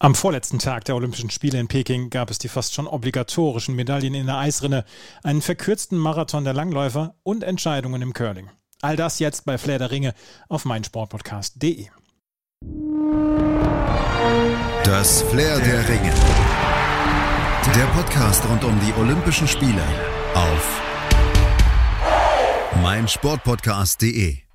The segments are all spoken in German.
Am vorletzten Tag der Olympischen Spiele in Peking gab es die fast schon obligatorischen Medaillen in der Eisrinne, einen verkürzten Marathon der Langläufer und Entscheidungen im Curling. All das jetzt bei Flair der Ringe auf meinsportpodcast.de. Das Flair der Ringe. Der Podcast rund um die Olympischen Spiele auf meinsportpodcast.de.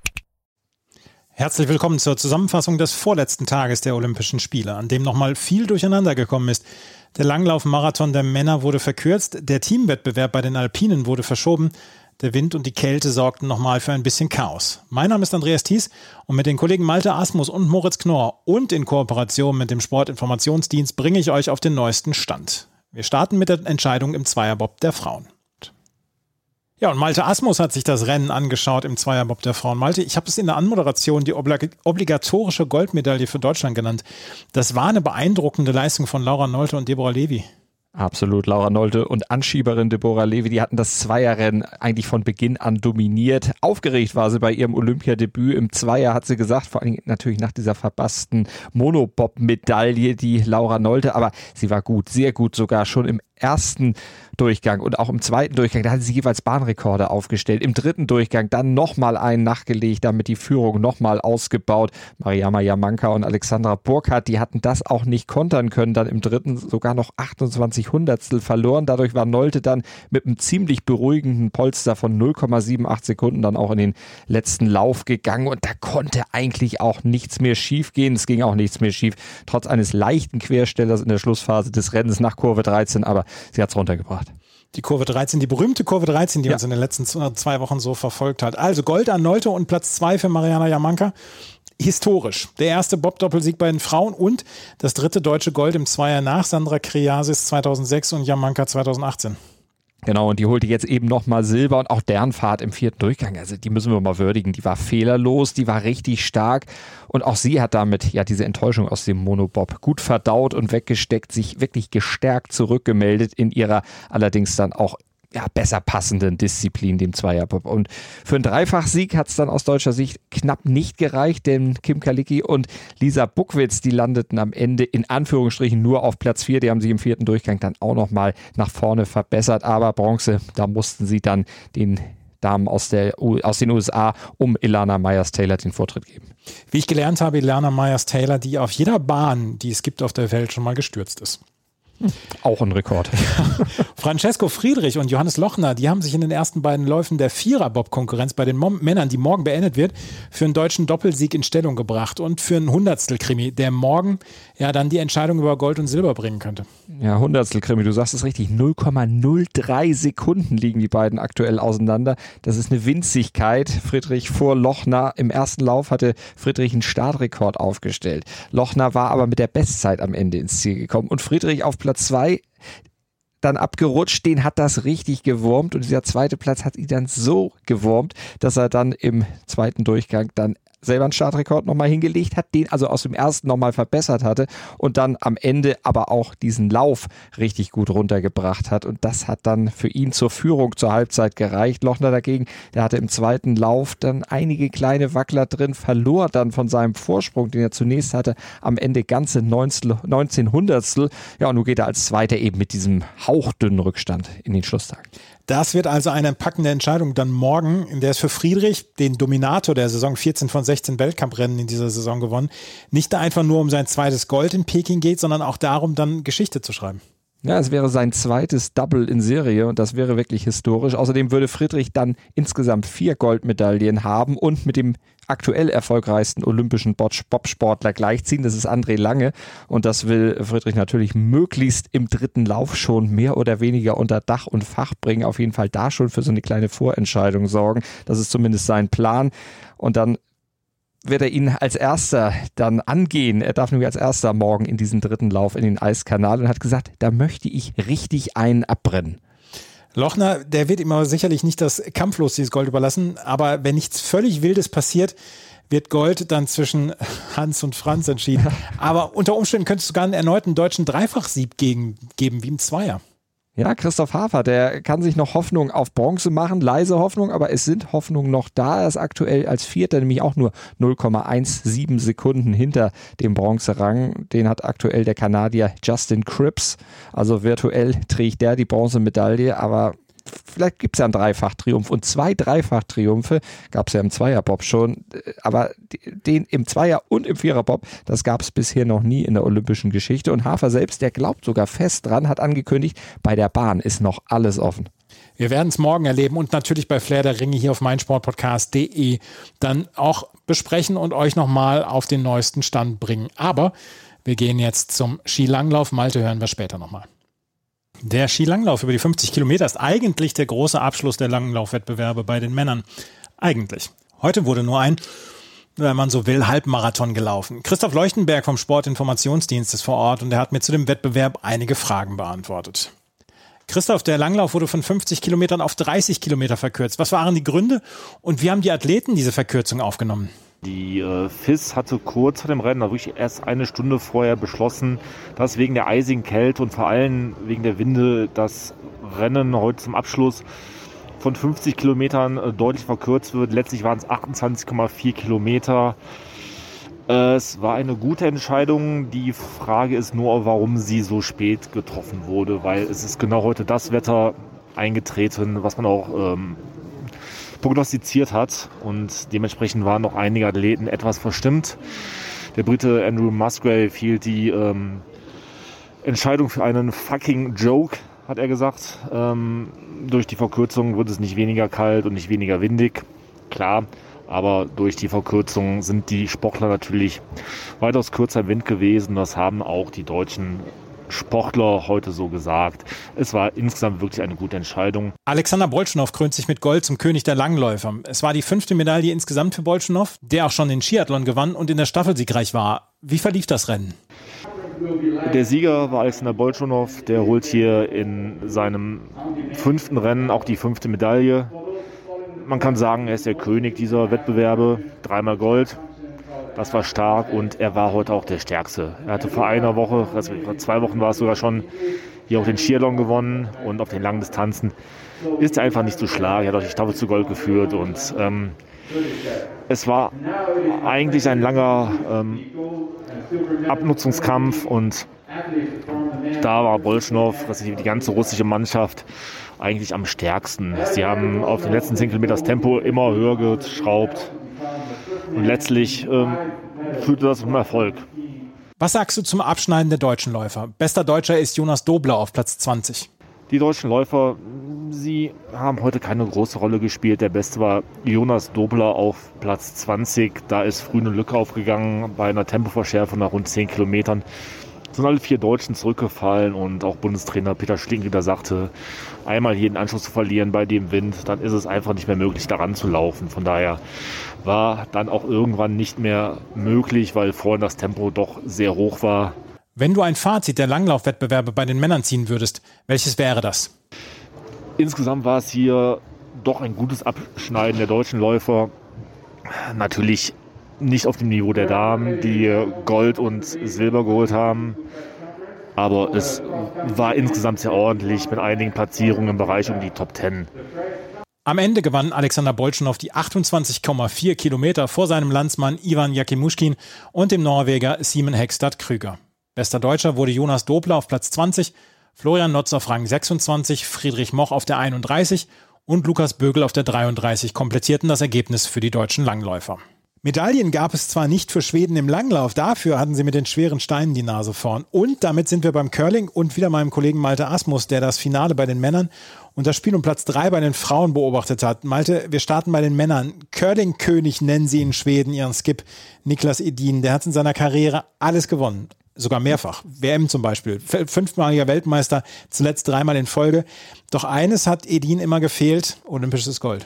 Herzlich willkommen zur Zusammenfassung des vorletzten Tages der Olympischen Spiele, an dem nochmal viel durcheinander gekommen ist. Der Langlaufmarathon der Männer wurde verkürzt, der Teamwettbewerb bei den Alpinen wurde verschoben, der Wind und die Kälte sorgten nochmal für ein bisschen Chaos. Mein Name ist Andreas Thies und mit den Kollegen Malte Asmus und Moritz Knorr und in Kooperation mit dem Sportinformationsdienst bringe ich euch auf den neuesten Stand. Wir starten mit der Entscheidung im Zweierbob der Frauen. Ja, und Malte Asmus hat sich das Rennen angeschaut im Zweierbob der Frauen. Malte, ich habe es in der Anmoderation die obligatorische Goldmedaille für Deutschland genannt. Das war eine beeindruckende Leistung von Laura Nolte und Deborah Levy. Absolut, Laura Nolte und Anschieberin Deborah Levi, die hatten das Zweierrennen eigentlich von Beginn an dominiert. Aufgeregt war sie bei ihrem Olympiadebüt im Zweier, hat sie gesagt, vor allem natürlich nach dieser verbassten Monobob-Medaille, die Laura Nolte, aber sie war gut, sehr gut sogar schon im ersten Durchgang und auch im zweiten Durchgang, da hat sie jeweils Bahnrekorde aufgestellt. Im dritten Durchgang dann nochmal einen nachgelegt, damit die Führung nochmal ausgebaut. Mariama Jamanka und Alexandra Burkhardt, die hatten das auch nicht kontern können. Dann im dritten sogar noch 28 Hundertstel verloren. Dadurch war Nolte dann mit einem ziemlich beruhigenden Polster von 0,78 Sekunden dann auch in den letzten Lauf gegangen und da konnte eigentlich auch nichts mehr schief gehen. Es ging auch nichts mehr schief, trotz eines leichten Querstellers in der Schlussphase des Rennens nach Kurve 13, aber sie hat es runtergebracht. Die Kurve 13, die berühmte Kurve 13, die ja. uns in den letzten zwei Wochen so verfolgt hat. Also Gold an Nolte und Platz zwei für Mariana Jamanka. Historisch. Der erste Bob-Doppelsieg bei den Frauen und das dritte deutsche Gold im Zweier nach Sandra Kriasis 2006 und Jamanka 2018. Genau, und die holte jetzt eben nochmal Silber und auch deren Fahrt im vierten Durchgang. Also die müssen wir mal würdigen. Die war fehlerlos, die war richtig stark. Und auch sie hat damit ja diese Enttäuschung aus dem Monobob gut verdaut und weggesteckt, sich wirklich gestärkt zurückgemeldet in ihrer allerdings dann auch ja, besser passenden Disziplin, dem Zweierbob. Und für einen Dreifachsieg hat es dann aus deutscher Sicht knapp nicht gereicht, denn Kim Kalicki und Lisa Buckwitz, die landeten am Ende in Anführungsstrichen nur auf Platz 4. Die haben sich im vierten Durchgang dann auch nochmal nach vorne verbessert. Aber Bronze, da mussten sie dann den Damen aus, der, aus den USA um Ilana Myers-Taylor den Vortritt geben. Wie ich gelernt habe, Ilana Myers-Taylor, die auf jeder Bahn, die es gibt auf der Welt, schon mal gestürzt ist. Auch ein Rekord. Francesco Friedrich und Johannes Lochner, die haben sich in den ersten beiden Läufen der Vierer-Bob-Konkurrenz bei den Mom Männern, die morgen beendet wird, für einen deutschen Doppelsieg in Stellung gebracht und für einen Hundertstel-Krimi, der morgen ja dann die Entscheidung über Gold und Silber bringen könnte. Ja, Hundertstel-Krimi, du sagst es richtig, 0,03 Sekunden liegen die beiden aktuell auseinander. Das ist eine Winzigkeit. Friedrich vor Lochner. Im ersten Lauf hatte Friedrich einen Startrekord aufgestellt. Lochner war aber mit der Bestzeit am Ende ins Ziel gekommen und Friedrich auf Platz Platz 2 dann abgerutscht, den hat das richtig gewurmt und dieser zweite Platz hat ihn dann so gewurmt, dass er dann im zweiten Durchgang dann selber einen Startrekord nochmal hingelegt hat, den also aus dem ersten nochmal verbessert hatte und dann am Ende aber auch diesen Lauf richtig gut runtergebracht hat. Und das hat dann für ihn zur Führung zur Halbzeit gereicht. Lochner dagegen, der hatte im zweiten Lauf dann einige kleine Wackler drin, verlor dann von seinem Vorsprung, den er zunächst hatte, am Ende ganze 19 Hundertstel. Ja, und nun geht er als Zweiter eben mit diesem hauchdünnen Rückstand in den Schlusstag. Das wird also eine packende Entscheidung dann morgen, in der es für Friedrich, den Dominator der Saison, 14 von 16 Weltcuprennen in dieser Saison gewonnen, nicht einfach nur um sein zweites Gold in Peking geht, sondern auch darum, dann Geschichte zu schreiben. Ja, es wäre sein zweites Double in Serie und das wäre wirklich historisch. Außerdem würde Friedrich dann insgesamt vier Goldmedaillen haben und mit dem aktuell erfolgreichsten olympischen Bobsportler gleichziehen. Das ist André Lange und das will Friedrich natürlich möglichst im dritten Lauf schon mehr oder weniger unter Dach und Fach bringen. Auf jeden Fall da schon für so eine kleine Vorentscheidung sorgen. Das ist zumindest sein Plan. Und dann wird er ihn als erster dann angehen. Er darf nämlich als erster morgen in diesen dritten Lauf in den Eiskanal und hat gesagt, da möchte ich richtig einen abbrennen. Lochner, der wird ihm aber sicherlich nicht das kampflos dieses Gold überlassen, aber wenn nichts völlig Wildes passiert, wird Gold dann zwischen Hans und Franz entschieden. Aber unter Umständen könntest du sogar einen erneuten deutschen Dreifachsieg gegen, geben, wie im Zweier. Ja, Christoph Hafer, der kann sich noch Hoffnung auf Bronze machen, leise Hoffnung, aber es sind Hoffnungen noch da. Er ist aktuell als Vierter, nämlich auch nur 0,17 Sekunden hinter dem Bronzerang. Den hat aktuell der Kanadier Justin Cripps. Also virtuell trägt der die Bronzemedaille, aber vielleicht gibt es ja einen Dreifach-Triumph und zwei Dreifach-Triumphe gab es ja im Zweierbob schon, aber den im Zweier- und im Viererbob, das gab es bisher noch nie in der olympischen Geschichte und Hafer selbst, der glaubt sogar fest dran, hat angekündigt, bei der Bahn ist noch alles offen. Wir werden es morgen erleben und natürlich bei Flair der Ringe hier auf meinsportpodcast.de dann auch besprechen und euch nochmal auf den neuesten Stand bringen. Aber wir gehen jetzt zum Skilanglauf. Malte hören wir später nochmal. Der Skilanglauf über die 50 Kilometer ist eigentlich der große Abschluss der Langlaufwettbewerbe bei den Männern. Eigentlich. Heute wurde nur ein, wenn man so will, Halbmarathon gelaufen. Christoph Leuchtenberg vom Sportinformationsdienst ist vor Ort und er hat mir zu dem Wettbewerb einige Fragen beantwortet. Christoph, der Langlauf wurde von 50 Kilometern auf 30 Kilometer verkürzt. Was waren die Gründe und wie haben die Athleten diese Verkürzung aufgenommen? Die äh, FIS hatte kurz vor dem Rennen, also wirklich erst eine Stunde vorher beschlossen, dass wegen der eisigen Kälte und vor allem wegen der Winde das Rennen heute zum Abschluss von 50 Kilometern äh, deutlich verkürzt wird. Letztlich waren es 28,4 Kilometer. Es war eine gute Entscheidung. Die Frage ist nur, warum sie so spät getroffen wurde, weil es ist genau heute das Wetter eingetreten, was man auch ähm, prognostiziert hat. Und dementsprechend waren noch einige Athleten etwas verstimmt. Der Brite Andrew Musgrave hielt die ähm, Entscheidung für einen fucking Joke, hat er gesagt. Ähm, durch die Verkürzung wird es nicht weniger kalt und nicht weniger windig. Klar, aber durch die Verkürzung sind die Sportler natürlich weitaus kürzer im Wind gewesen. Das haben auch die deutschen Sportler heute so gesagt. Es war insgesamt wirklich eine gute Entscheidung. Alexander Bolschnow krönt sich mit Gold zum König der Langläufer. Es war die fünfte Medaille insgesamt für Bolschnow, der auch schon den Skiathlon gewann und in der Staffel siegreich war. Wie verlief das Rennen? Der Sieger war Alexander Bolschunow, der holt hier in seinem fünften Rennen auch die fünfte Medaille. Man kann sagen, er ist der König dieser Wettbewerbe, dreimal Gold. Das war stark und er war heute auch der Stärkste. Er hatte vor einer Woche, also vor zwei Wochen war es sogar schon, hier auch den Skiathlon gewonnen und auf den langen Distanzen ist er einfach nicht zu schlagen. Er hat auch die Staffel zu Gold geführt und ähm, es war eigentlich ein langer ähm, Abnutzungskampf und da war Bolschnow, die ganze russische Mannschaft, eigentlich am stärksten. Sie haben auf den letzten 10 Kilometer das Tempo immer höher geschraubt, und letztlich ähm, führte das zum Erfolg. Was sagst du zum Abschneiden der deutschen Läufer? Bester Deutscher ist Jonas Dobler auf Platz 20. Die deutschen Läufer, sie haben heute keine große Rolle gespielt. Der Beste war Jonas Dobler auf Platz 20. Da ist früh eine Lücke aufgegangen bei einer Tempoverschärfung nach rund 10 Kilometern sind alle vier Deutschen zurückgefallen und auch Bundestrainer Peter Schlingenrieder sagte, einmal jeden Anschluss zu verlieren bei dem Wind, dann ist es einfach nicht mehr möglich, daran zu laufen. Von daher war dann auch irgendwann nicht mehr möglich, weil vorhin das Tempo doch sehr hoch war. Wenn du ein Fazit der Langlaufwettbewerbe bei den Männern ziehen würdest, welches wäre das? Insgesamt war es hier doch ein gutes Abschneiden der deutschen Läufer. Natürlich nicht auf dem Niveau der Damen, die Gold und Silber geholt haben. Aber es war insgesamt sehr ordentlich mit einigen Platzierungen im Bereich um die Top 10. Am Ende gewann Alexander Bolschnow die 28,4 Kilometer vor seinem Landsmann Ivan Jakimuschkin und dem Norweger Simon Hegstad Krüger. Bester Deutscher wurde Jonas Dobler auf Platz 20, Florian Notz auf Rang 26, Friedrich Moch auf der 31 und Lukas Bögel auf der 33 komplettierten das Ergebnis für die deutschen Langläufer. Medaillen gab es zwar nicht für Schweden im Langlauf, dafür hatten sie mit den schweren Steinen die Nase vorn. Und damit sind wir beim Curling und wieder meinem Kollegen Malte Asmus, der das Finale bei den Männern und das Spiel um Platz drei bei den Frauen beobachtet hat. Malte, wir starten bei den Männern. Curling-König nennen sie in Schweden ihren Skip Niklas Edin. Der hat in seiner Karriere alles gewonnen. Sogar mehrfach. WM zum Beispiel. Fünfmaliger Weltmeister, zuletzt dreimal in Folge. Doch eines hat Edin immer gefehlt, olympisches Gold.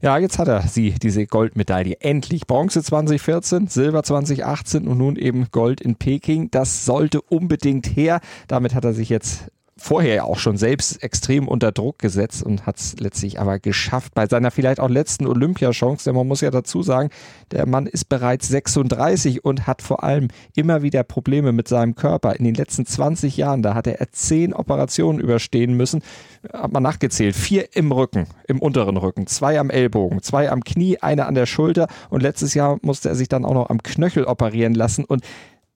Ja, jetzt hat er sie, diese Goldmedaille. Endlich. Bronze 2014, Silber 2018 und nun eben Gold in Peking. Das sollte unbedingt her. Damit hat er sich jetzt vorher ja auch schon selbst extrem unter Druck gesetzt und hat es letztlich aber geschafft bei seiner vielleicht auch letzten Olympiachance. Denn man muss ja dazu sagen, der Mann ist bereits 36 und hat vor allem immer wieder Probleme mit seinem Körper. In den letzten 20 Jahren, da hat er zehn Operationen überstehen müssen. Hat man nachgezählt. Vier im Rücken, im unteren Rücken, zwei am Ellbogen, zwei am Knie, eine an der Schulter und letztes Jahr musste er sich dann auch noch am Knöchel operieren lassen und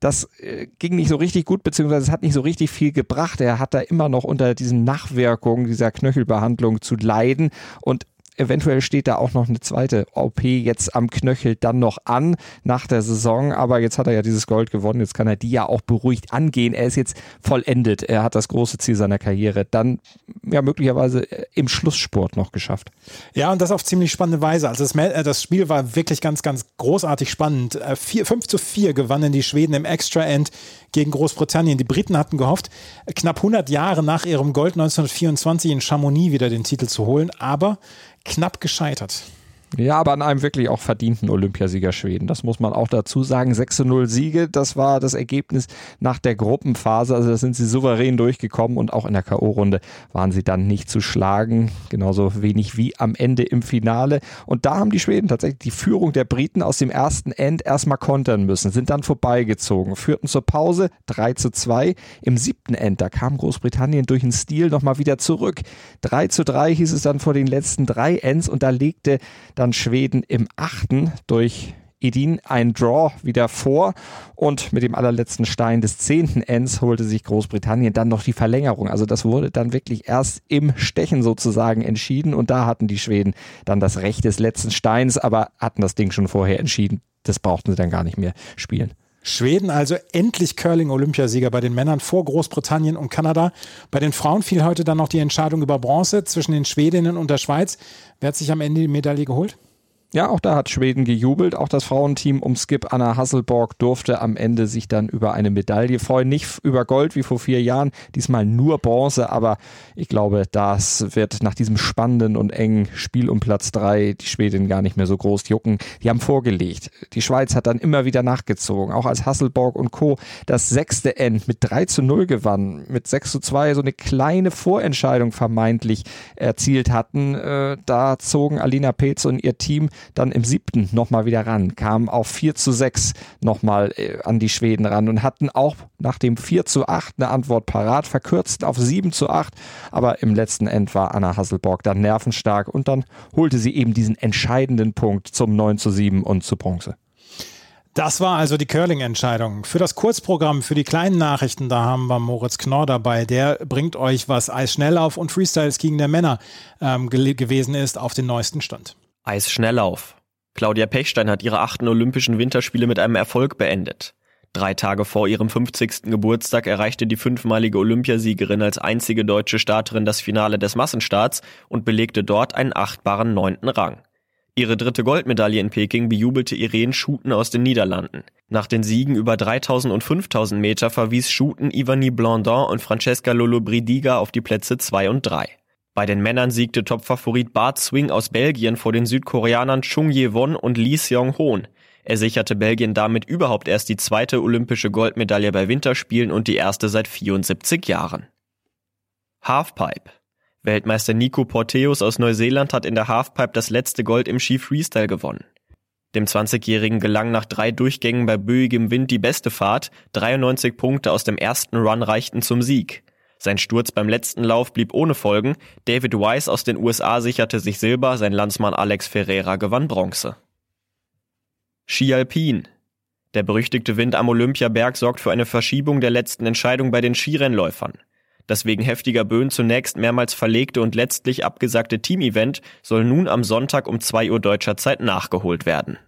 das äh, ging nicht so richtig gut, beziehungsweise es hat nicht so richtig viel gebracht. Er hat da immer noch unter diesen Nachwirkungen dieser Knöchelbehandlung zu leiden und eventuell steht da auch noch eine zweite OP jetzt am Knöchel dann noch an nach der Saison. Aber jetzt hat er ja dieses Gold gewonnen. Jetzt kann er die ja auch beruhigt angehen. Er ist jetzt vollendet. Er hat das große Ziel seiner Karriere dann ja möglicherweise im Schlusssport noch geschafft. Ja, und das auf ziemlich spannende Weise. Also das, äh, das Spiel war wirklich ganz, ganz großartig spannend. 4, äh, 5 zu 4 gewannen die Schweden im Extra End gegen Großbritannien. Die Briten hatten gehofft, knapp 100 Jahre nach ihrem Gold 1924 in Chamonix wieder den Titel zu holen. Aber knapp gescheitert. Ja, aber an einem wirklich auch verdienten Olympiasieger Schweden. Das muss man auch dazu sagen. 6 0 Siege, das war das Ergebnis nach der Gruppenphase. Also da sind sie souverän durchgekommen und auch in der K.O.-Runde waren sie dann nicht zu schlagen. Genauso wenig wie am Ende im Finale. Und da haben die Schweden tatsächlich die Führung der Briten aus dem ersten End erstmal kontern müssen, sind dann vorbeigezogen, führten zur Pause 3 zu 2. Im siebten End, da kam Großbritannien durch den Stil nochmal wieder zurück. 3 zu 3 hieß es dann vor den letzten drei Ends und da legte dann dann Schweden im achten durch Edin ein Draw wieder vor und mit dem allerletzten Stein des zehnten Ends holte sich Großbritannien dann noch die Verlängerung. Also das wurde dann wirklich erst im Stechen sozusagen entschieden und da hatten die Schweden dann das Recht des letzten Steins, aber hatten das Ding schon vorher entschieden. Das brauchten sie dann gar nicht mehr spielen. Schweden also endlich Curling-Olympiasieger bei den Männern vor Großbritannien und Kanada. Bei den Frauen fiel heute dann noch die Entscheidung über Bronze zwischen den Schwedinnen und der Schweiz. Wer hat sich am Ende die Medaille geholt? Ja, auch da hat Schweden gejubelt. Auch das Frauenteam um Skip Anna Hasselborg durfte am Ende sich dann über eine Medaille freuen. Nicht über Gold wie vor vier Jahren, diesmal nur Bronze, aber ich glaube, das wird nach diesem spannenden und engen Spiel um Platz drei die Schweden gar nicht mehr so groß jucken. Die haben vorgelegt. Die Schweiz hat dann immer wieder nachgezogen. Auch als Hasselborg und Co. das sechste End mit 3 zu 0 gewannen, mit 6 zu 2 so eine kleine Vorentscheidung vermeintlich erzielt hatten. Äh, da zogen Alina Petz und ihr Team dann im siebten nochmal wieder ran, kamen auf 4 zu 6 nochmal äh, an die Schweden ran und hatten auch nach dem 4 zu 8 eine Antwort parat, verkürzt auf 7 zu 8, aber im letzten End war Anna Hasselborg dann nervenstark und dann holte sie eben diesen entscheidenden Punkt zum 9 zu 7 und zu Bronze. Das war also die Curling-Entscheidung. Für das Kurzprogramm, für die kleinen Nachrichten, da haben wir Moritz Knorr dabei. Der bringt euch, was Eisschnelllauf und Freestyle-Skiing der Männer ähm, gewesen ist, auf den neuesten Stand. Eisschnelllauf. Claudia Pechstein hat ihre achten Olympischen Winterspiele mit einem Erfolg beendet. Drei Tage vor ihrem 50. Geburtstag erreichte die fünfmalige Olympiasiegerin als einzige deutsche Starterin das Finale des Massenstarts und belegte dort einen achtbaren neunten Rang. Ihre dritte Goldmedaille in Peking bejubelte Irene Schuten aus den Niederlanden. Nach den Siegen über 3000 und 5000 Meter verwies Schuten Ivani Blandin und Francesca Lollobrigiga auf die Plätze 2 und 3. Bei den Männern siegte Topfavorit Bart Swing aus Belgien vor den Südkoreanern Chung Ye-won und Lee Seong-hoon. Er sicherte Belgien damit überhaupt erst die zweite olympische Goldmedaille bei Winterspielen und die erste seit 74 Jahren. Halfpipe. Weltmeister Nico Porteus aus Neuseeland hat in der Halfpipe das letzte Gold im Ski Freestyle gewonnen. Dem 20-Jährigen gelang nach drei Durchgängen bei böigem Wind die beste Fahrt, 93 Punkte aus dem ersten Run reichten zum Sieg. Sein Sturz beim letzten Lauf blieb ohne Folgen. David Weiss aus den USA sicherte sich Silber, sein Landsmann Alex Ferreira gewann Bronze. Ski Alpin. Der berüchtigte Wind am Olympiaberg sorgt für eine Verschiebung der letzten Entscheidung bei den Skirennläufern. Das wegen heftiger Böen zunächst mehrmals verlegte und letztlich abgesagte Teamevent soll nun am Sonntag um 2 Uhr deutscher Zeit nachgeholt werden.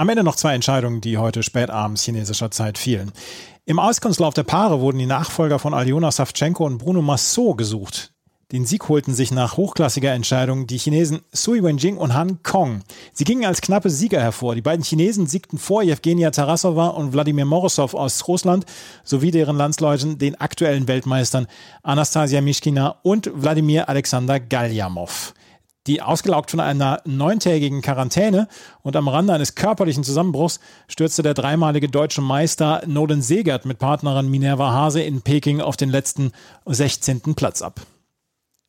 Am Ende noch zwei Entscheidungen, die heute spät abends chinesischer Zeit fielen. Im Auskunftslauf der Paare wurden die Nachfolger von Aljona Savchenko und Bruno Massot gesucht. Den Sieg holten sich nach hochklassiger Entscheidung die Chinesen Sui Wenjing und Han Kong. Sie gingen als knappe Sieger hervor. Die beiden Chinesen siegten vor Evgenia Tarasova und Wladimir Morozov aus Russland sowie deren Landsleuten, den aktuellen Weltmeistern Anastasia Mischkina und Wladimir Alexander Galjamov. Die ausgelaugt von einer neuntägigen Quarantäne und am Rande eines körperlichen Zusammenbruchs stürzte der dreimalige deutsche Meister Nolan Segert mit Partnerin Minerva Hase in Peking auf den letzten 16. Platz ab.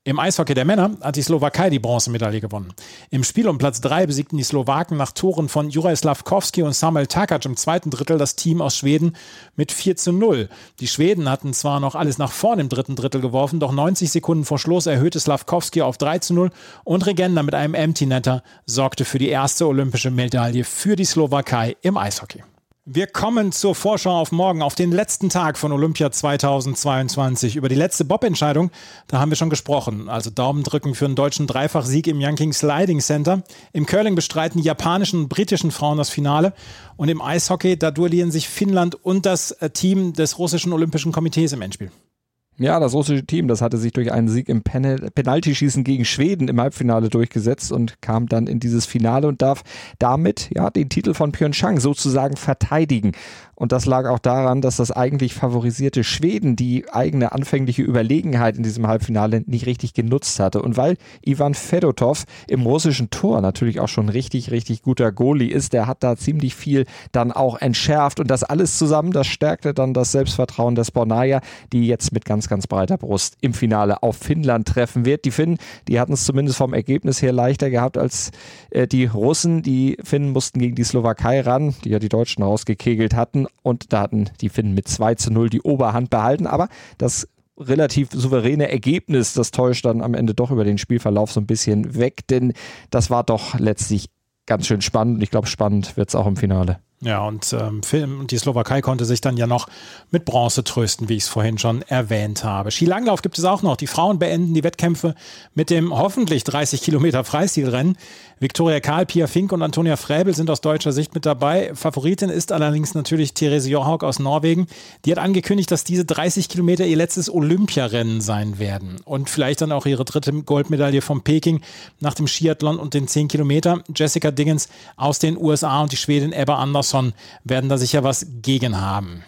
Im Eishockey der Männer hat die Slowakei die Bronzemedaille gewonnen. Im Spiel um Platz 3 besiegten die Slowaken nach Toren von Juraj Slavkovski und Samuel Takac im zweiten Drittel das Team aus Schweden mit 4 zu 0. Die Schweden hatten zwar noch alles nach vorn im dritten Drittel geworfen, doch 90 Sekunden vor Schluss erhöhte Slavkovski auf 3 zu 0 und Regenda mit einem Empty Netter sorgte für die erste olympische Medaille für die Slowakei im Eishockey. Wir kommen zur Vorschau auf morgen, auf den letzten Tag von Olympia 2022. Über die letzte Bob-Entscheidung, da haben wir schon gesprochen. Also Daumen drücken für einen deutschen Dreifachsieg im Yanking Sliding Center. Im Curling bestreiten die japanischen und britischen Frauen das Finale. Und im Eishockey, da duellieren sich Finnland und das äh, Team des russischen Olympischen Komitees im Endspiel. Ja, das russische Team, das hatte sich durch einen Sieg im Pen Penaltyschießen gegen Schweden im Halbfinale durchgesetzt und kam dann in dieses Finale und darf damit ja den Titel von Pyeongchang sozusagen verteidigen. Und das lag auch daran, dass das eigentlich favorisierte Schweden die eigene anfängliche Überlegenheit in diesem Halbfinale nicht richtig genutzt hatte. Und weil Ivan Fedotov im russischen Tor natürlich auch schon richtig, richtig guter Goalie ist, der hat da ziemlich viel dann auch entschärft. Und das alles zusammen, das stärkte dann das Selbstvertrauen des Bornaya, die jetzt mit ganz, ganz breiter Brust im Finale auf Finnland treffen wird. Die Finnen, die hatten es zumindest vom Ergebnis her leichter gehabt als äh, die Russen. Die Finnen mussten gegen die Slowakei ran, die ja die Deutschen rausgekegelt hatten und da hatten die Finnen mit 2 zu 0 die Oberhand behalten. Aber das relativ souveräne Ergebnis, das täuscht dann am Ende doch über den Spielverlauf so ein bisschen weg, denn das war doch letztlich ganz schön spannend und ich glaube, spannend wird es auch im Finale. Ja, und ähm, die Slowakei konnte sich dann ja noch mit Bronze trösten, wie ich es vorhin schon erwähnt habe. Skilanglauf gibt es auch noch. Die Frauen beenden die Wettkämpfe mit dem hoffentlich 30 Kilometer Freistilrennen. Viktoria Karl, Pia Fink und Antonia Fräbel sind aus deutscher Sicht mit dabei. Favoritin ist allerdings natürlich Therese Johaug aus Norwegen. Die hat angekündigt, dass diese 30 Kilometer ihr letztes Olympiarennen sein werden. Und vielleicht dann auch ihre dritte Goldmedaille von Peking nach dem Skiathlon und den 10 Kilometer. Jessica Diggins aus den USA und die Schwedin Ebba Andersson werden da sicher was gegen haben.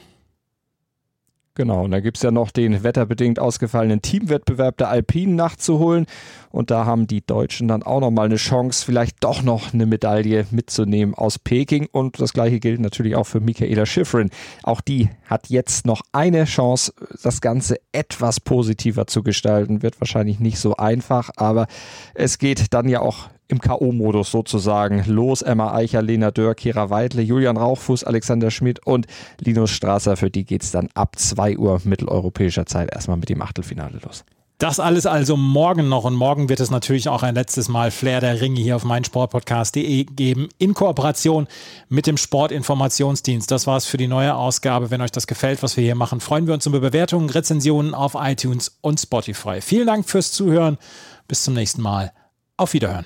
Genau, und da gibt es ja noch den wetterbedingt ausgefallenen Teamwettbewerb der Alpinen nachzuholen. Und da haben die Deutschen dann auch nochmal eine Chance, vielleicht doch noch eine Medaille mitzunehmen aus Peking. Und das gleiche gilt natürlich auch für Michaela Schifrin. Auch die hat jetzt noch eine Chance, das Ganze etwas positiver zu gestalten. Wird wahrscheinlich nicht so einfach, aber es geht dann ja auch im K.O.-Modus sozusagen. Los, Emma Eicher, Lena Dörr, Kira Weidle, Julian Rauchfuß, Alexander Schmidt und Linus Strasser. Für die geht es dann ab 2 Uhr mitteleuropäischer Zeit erstmal mit dem Achtelfinale los. Das alles also morgen noch und morgen wird es natürlich auch ein letztes Mal Flair der Ringe hier auf meinsportpodcast.de geben in Kooperation mit dem Sportinformationsdienst. Das war es für die neue Ausgabe. Wenn euch das gefällt, was wir hier machen, freuen wir uns über Bewertungen, Rezensionen auf iTunes und Spotify. Vielen Dank fürs Zuhören. Bis zum nächsten Mal. Auf Wiederhören.